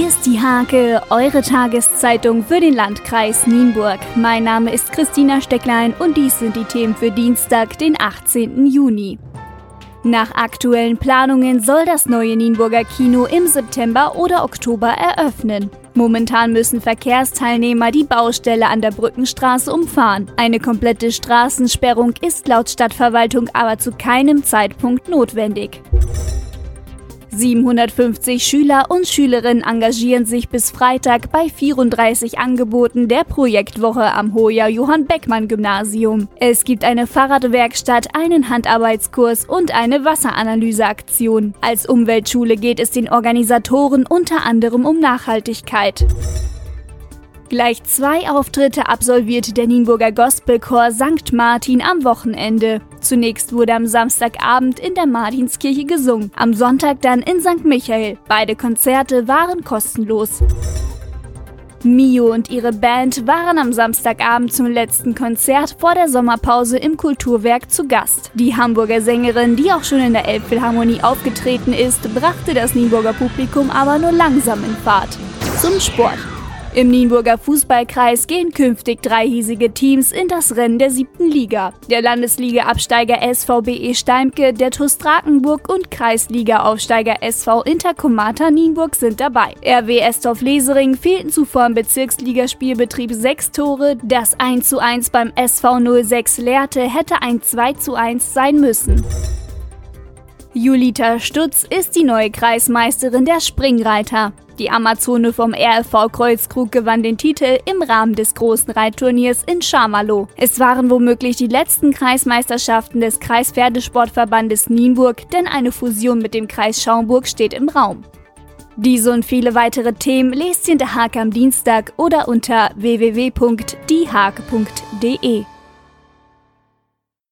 Hier ist die Hake, eure Tageszeitung für den Landkreis Nienburg. Mein Name ist Christina Stecklein und dies sind die Themen für Dienstag, den 18. Juni. Nach aktuellen Planungen soll das neue Nienburger Kino im September oder Oktober eröffnen. Momentan müssen Verkehrsteilnehmer die Baustelle an der Brückenstraße umfahren. Eine komplette Straßensperrung ist laut Stadtverwaltung aber zu keinem Zeitpunkt notwendig. 750 Schüler und Schülerinnen engagieren sich bis Freitag bei 34 Angeboten der Projektwoche am Hoher Johann Beckmann Gymnasium. Es gibt eine Fahrradwerkstatt, einen Handarbeitskurs und eine Wasseranalyseaktion. Als Umweltschule geht es den Organisatoren unter anderem um Nachhaltigkeit. Gleich zwei Auftritte absolvierte der Nienburger Gospelchor St. Martin am Wochenende. Zunächst wurde am Samstagabend in der Martinskirche gesungen, am Sonntag dann in St. Michael. Beide Konzerte waren kostenlos. Mio und ihre Band waren am Samstagabend zum letzten Konzert vor der Sommerpause im Kulturwerk zu Gast. Die Hamburger Sängerin, die auch schon in der Elbphilharmonie aufgetreten ist, brachte das Nienburger Publikum aber nur langsam in Fahrt. Zum Sport. Im Nienburger Fußballkreis gehen künftig drei hiesige Teams in das Rennen der siebten Liga. Der Landesliga-Absteiger SVBE Steimke, der TuS Drakenburg und Kreisliga-Aufsteiger SV Intercomata Nienburg sind dabei. RW Estorf Lesering fehlten zuvor im Bezirksligaspielbetrieb sechs Tore. Das 1:1 beim SV 06 Lehrte hätte ein 2:1 sein müssen. Julita Stutz ist die neue Kreismeisterin der Springreiter. Die Amazone vom RFV Kreuzkrug gewann den Titel im Rahmen des großen Reitturniers in Schamalow. Es waren womöglich die letzten Kreismeisterschaften des Kreispferdesportverbandes Nienburg, denn eine Fusion mit dem Kreis Schaumburg steht im Raum. Diese und viele weitere Themen lest ihr in der Hake am Dienstag oder unter www.diehake.de.